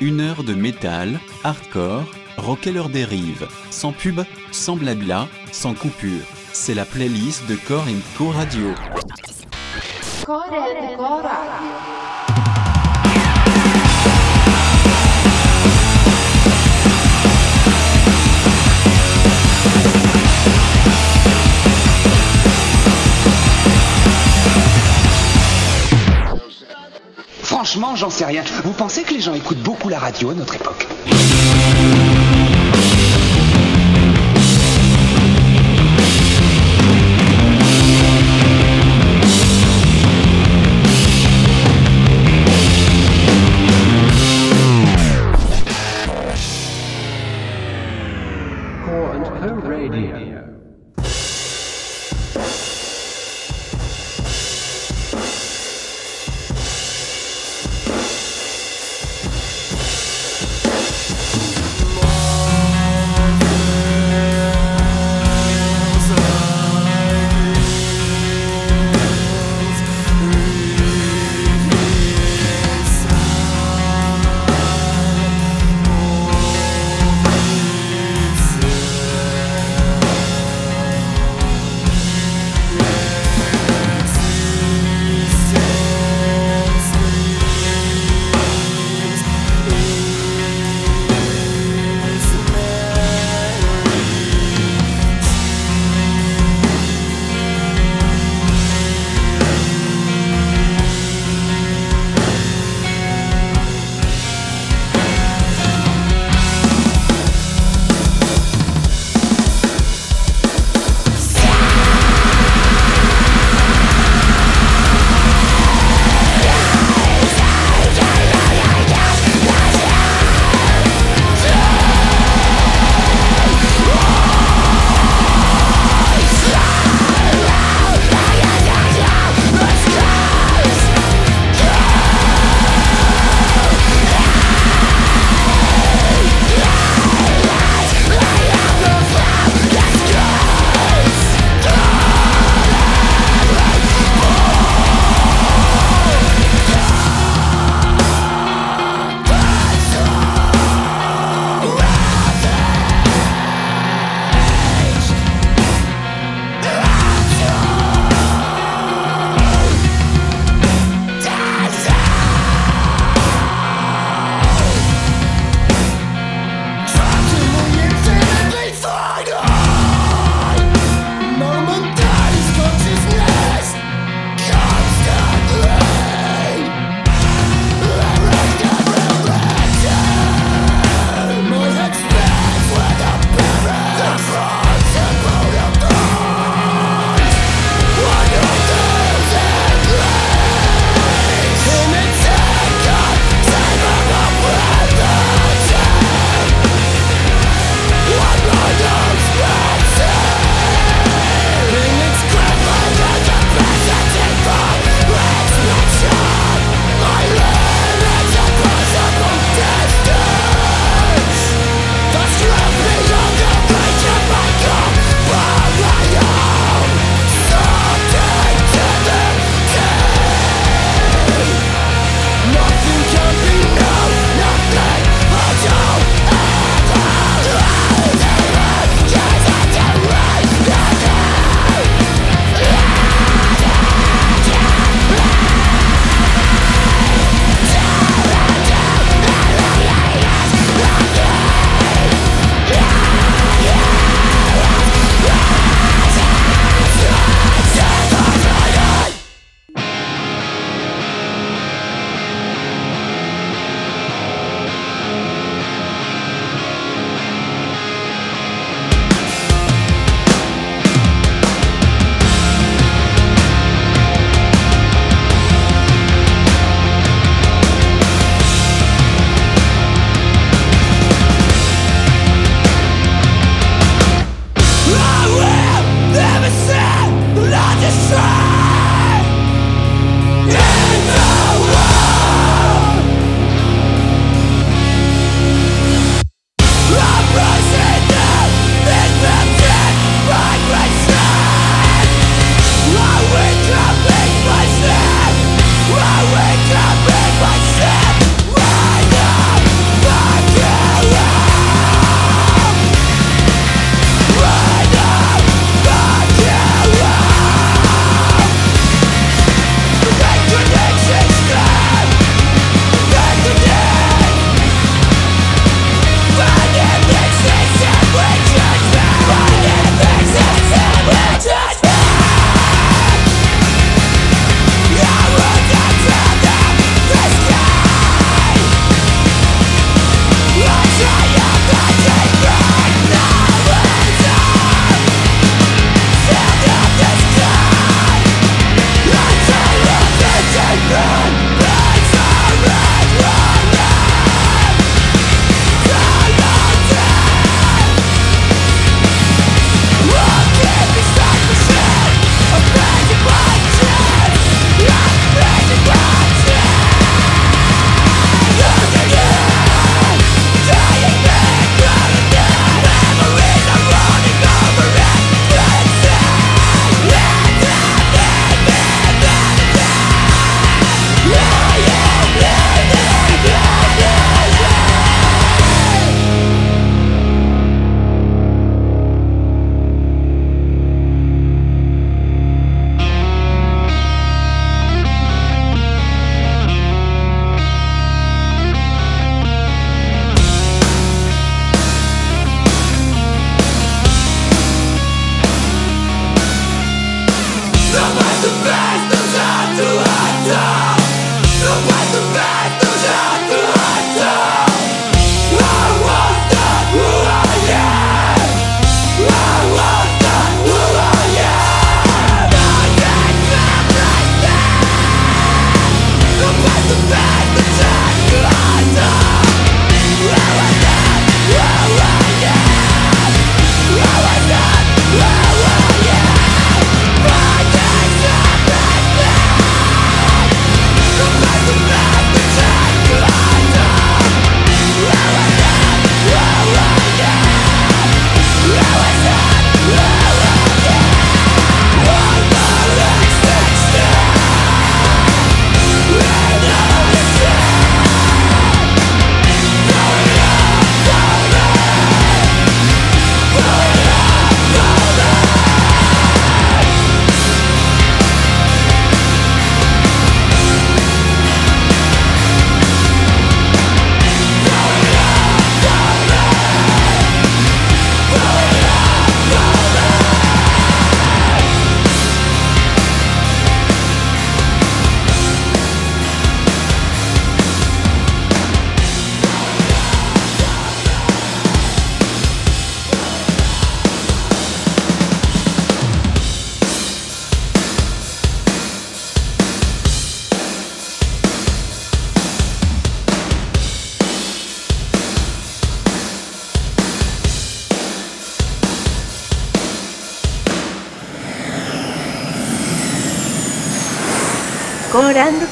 Une heure de métal, hardcore, rocker leur dérive, sans pub, sans blabla, sans coupure. C'est la playlist de Core Co Radio. Franchement, j'en sais rien. Vous pensez que les gens écoutent beaucoup la radio à notre époque?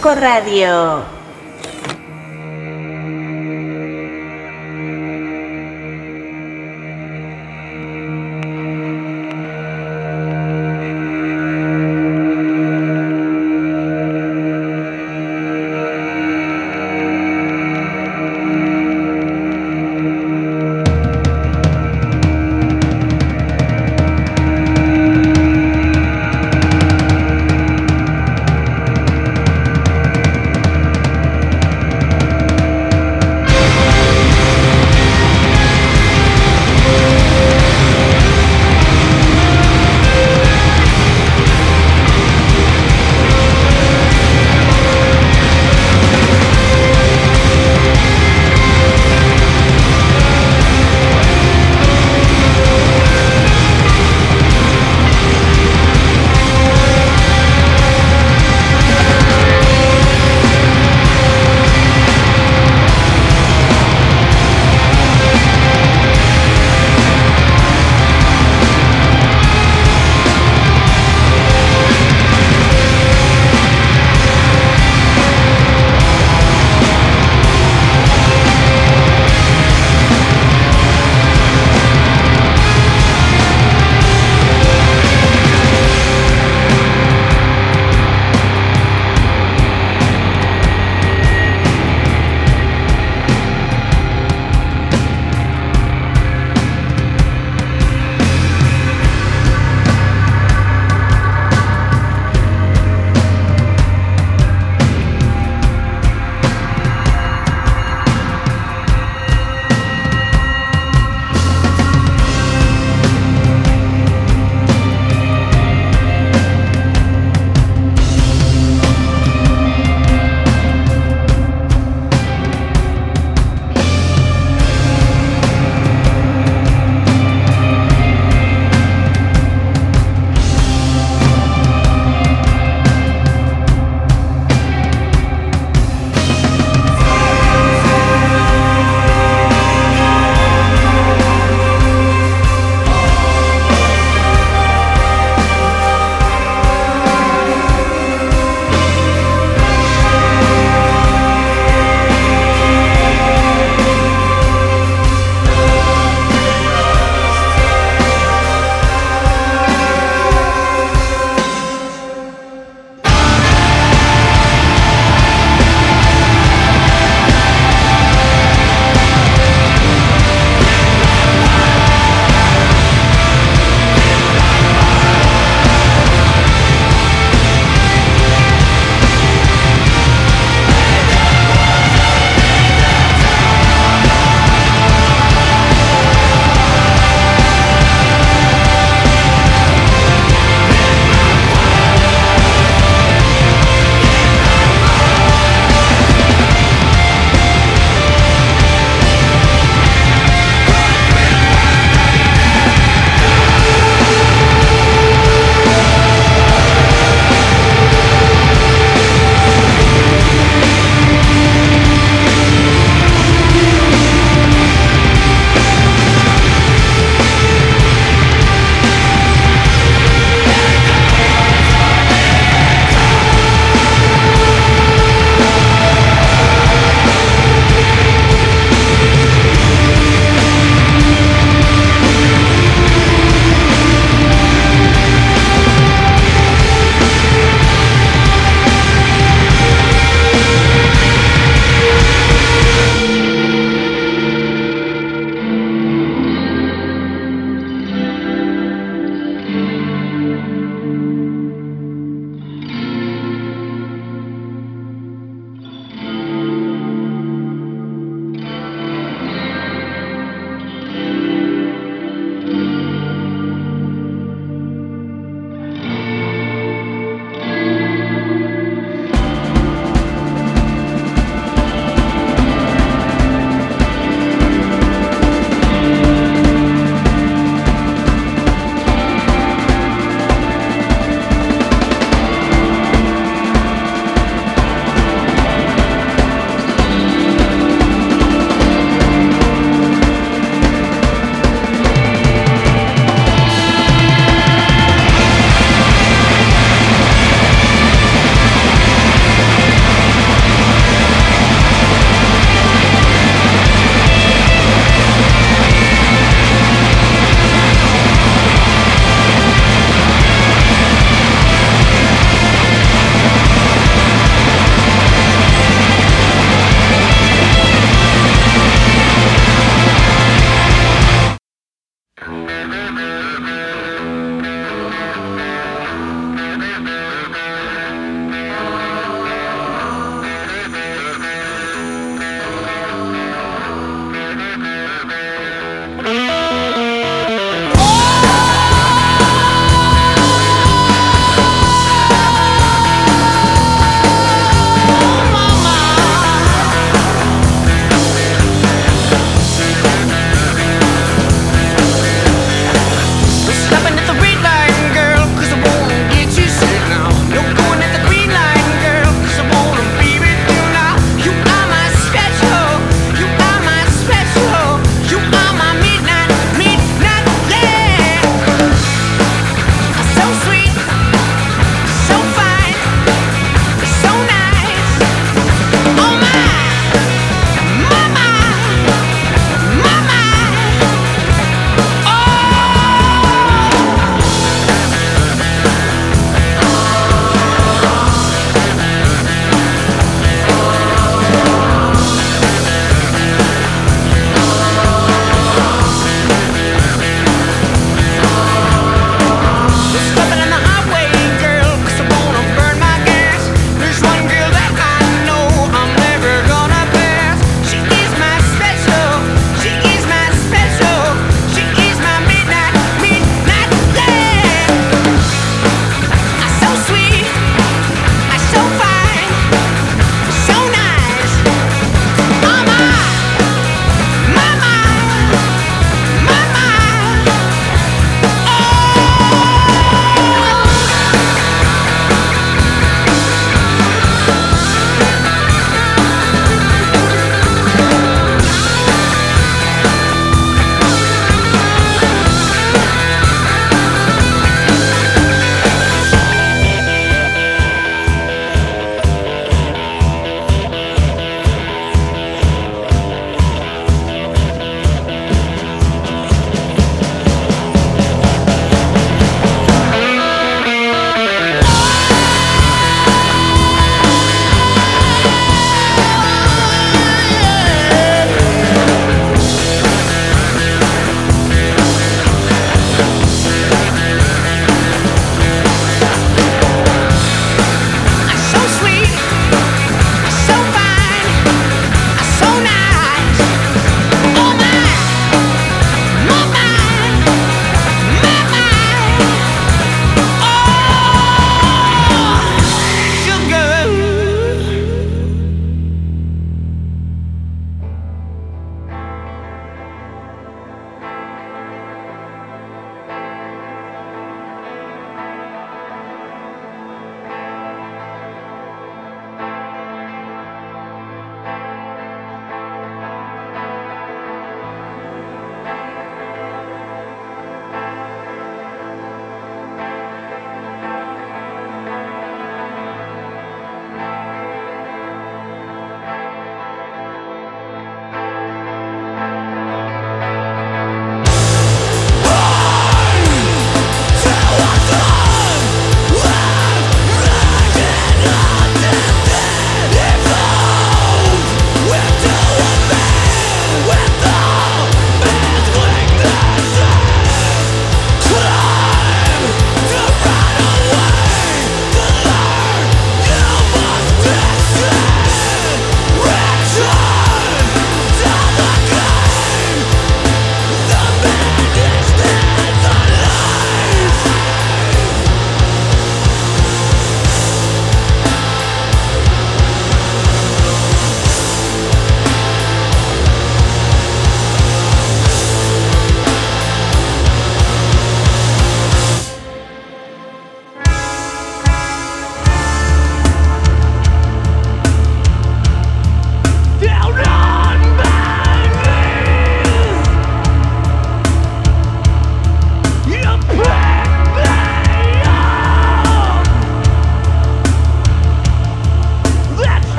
Coranduco Radio.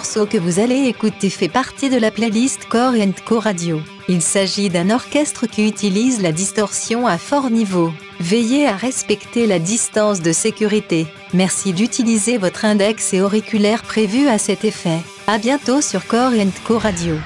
Morceau que vous allez écouter fait partie de la playlist Core Co Radio. Il s'agit d'un orchestre qui utilise la distorsion à fort niveau. Veillez à respecter la distance de sécurité. Merci d'utiliser votre index et auriculaire prévus à cet effet. À bientôt sur Core Co Radio.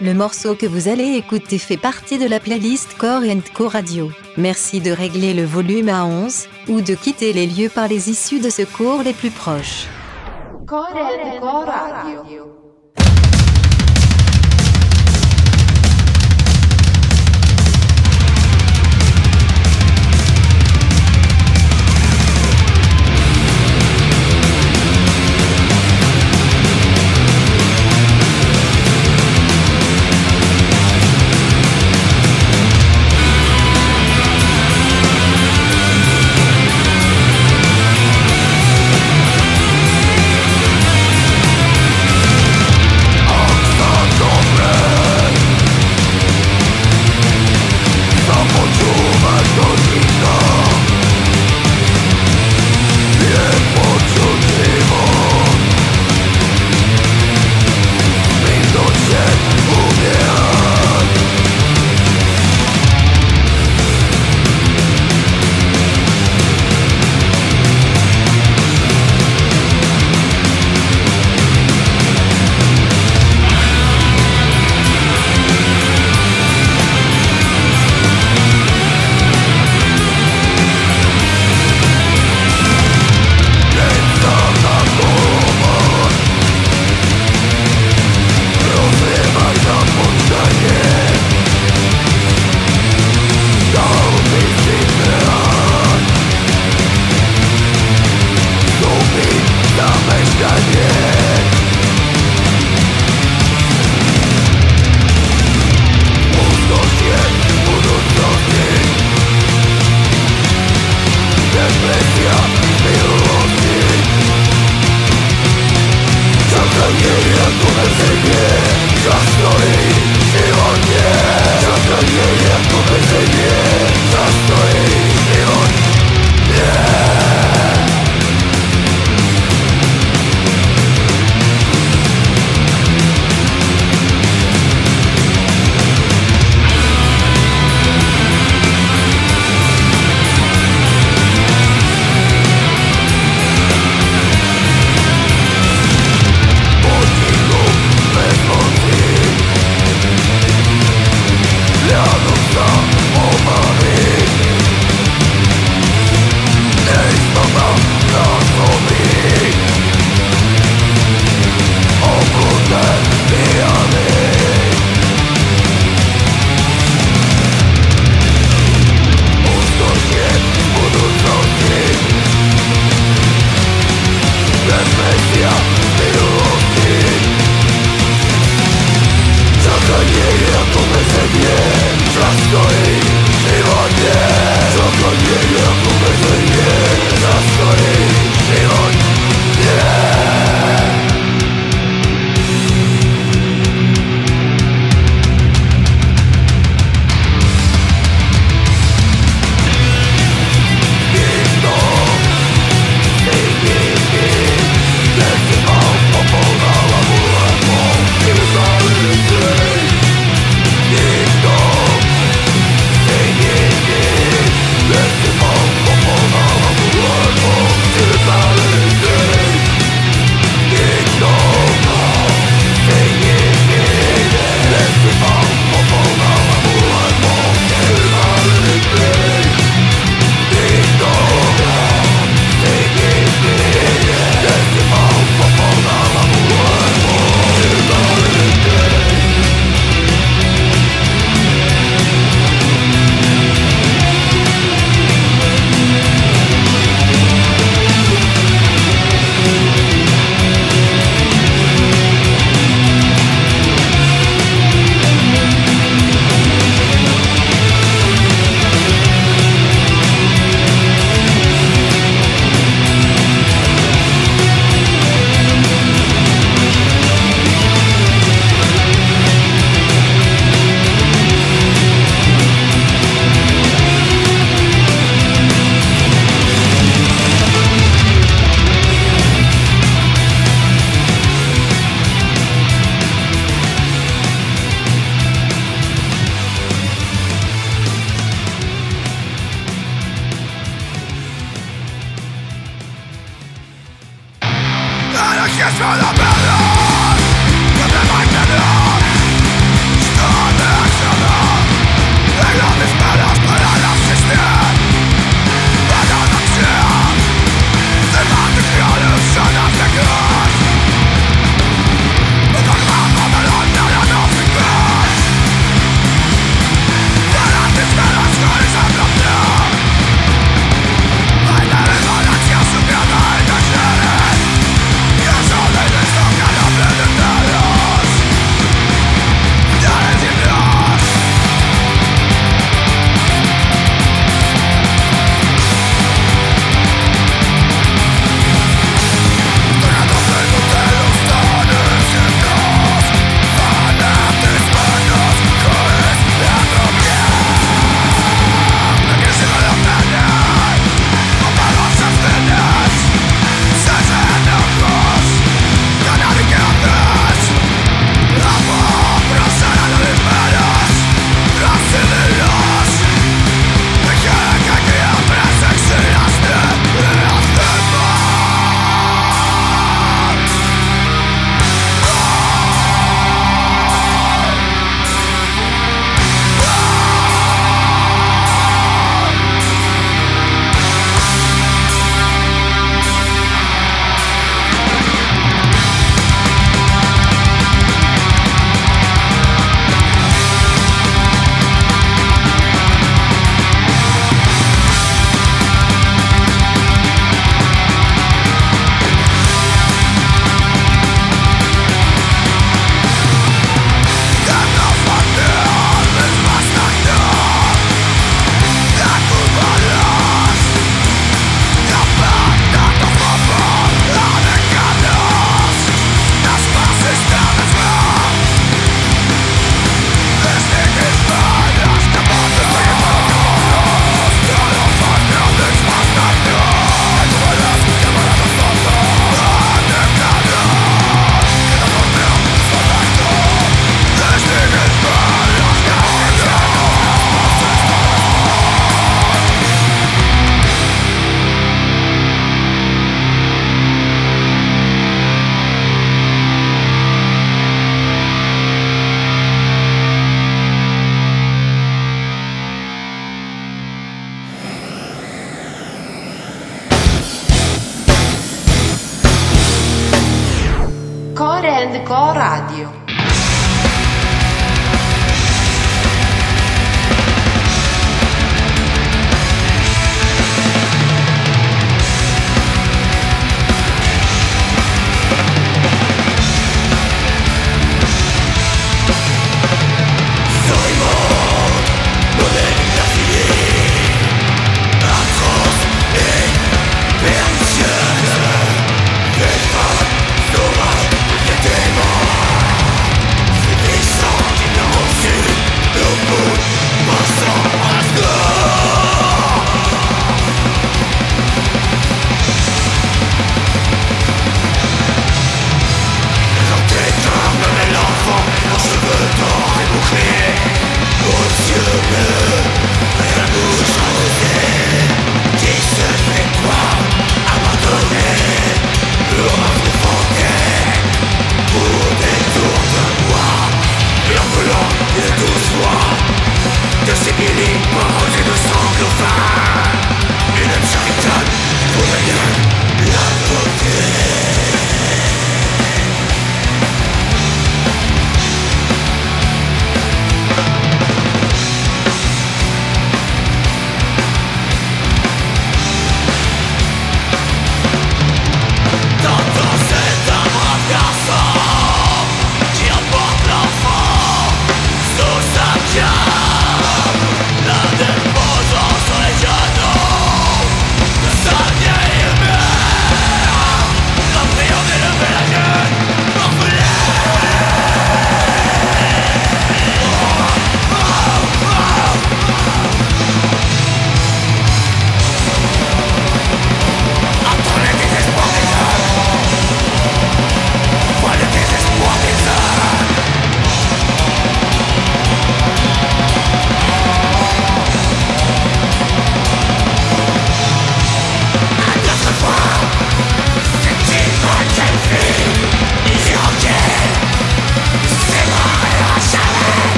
Le morceau que vous allez écouter fait partie de la playlist Core Co Radio. Merci de régler le volume à 11 ou de quitter les lieux par les issues de secours les plus proches.